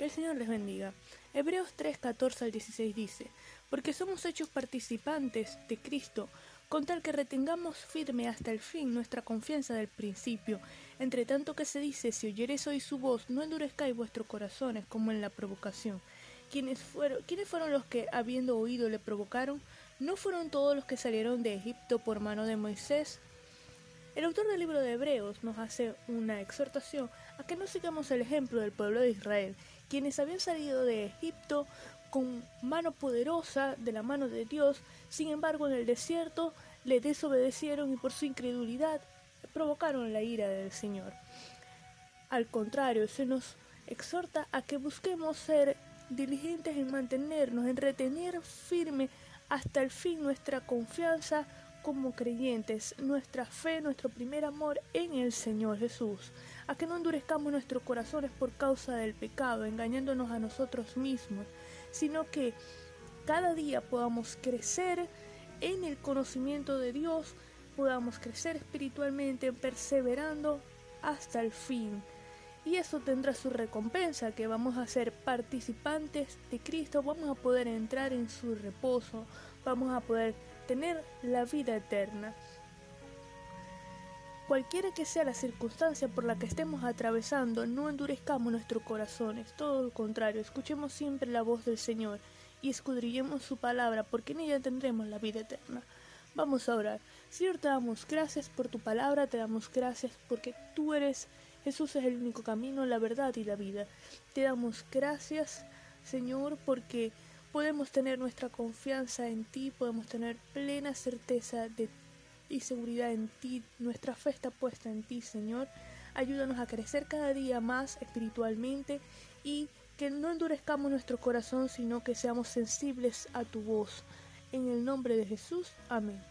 Que el Señor les bendiga. Hebreos 3, 14 al 16 dice, porque somos hechos participantes de Cristo, con tal que retengamos firme hasta el fin nuestra confianza del principio. Entre tanto que se dice, si oyeres hoy su voz, no endurezcáis vuestros corazones como en la provocación. ¿Quiénes fueron, ¿Quiénes fueron los que, habiendo oído, le provocaron? ¿No fueron todos los que salieron de Egipto por mano de Moisés? El autor del libro de Hebreos nos hace una exhortación a que no sigamos el ejemplo del pueblo de Israel, quienes habían salido de Egipto con mano poderosa de la mano de Dios, sin embargo en el desierto le desobedecieron y por su incredulidad provocaron la ira del Señor. Al contrario, se nos exhorta a que busquemos ser diligentes en mantenernos, en retener firme hasta el fin nuestra confianza como creyentes, nuestra fe, nuestro primer amor en el Señor Jesús, a que no endurezcamos nuestros corazones por causa del pecado, engañándonos a nosotros mismos, sino que cada día podamos crecer en el conocimiento de Dios, podamos crecer espiritualmente, perseverando hasta el fin. Y eso tendrá su recompensa, que vamos a ser participantes de Cristo, vamos a poder entrar en su reposo, vamos a poder tener la vida eterna. Cualquiera que sea la circunstancia por la que estemos atravesando, no endurezcamos nuestros corazones, todo lo contrario, escuchemos siempre la voz del Señor y escudrillemos su palabra, porque en ella tendremos la vida eterna. Vamos a orar. Señor, te damos gracias por tu palabra, te damos gracias porque tú eres, Jesús es el único camino, la verdad y la vida. Te damos gracias, Señor, porque podemos tener nuestra confianza en ti, podemos tener plena certeza y seguridad en ti. Nuestra fe está puesta en ti, Señor. Ayúdanos a crecer cada día más espiritualmente y que no endurezcamos nuestro corazón, sino que seamos sensibles a tu voz. En el nombre de Jesús, amén.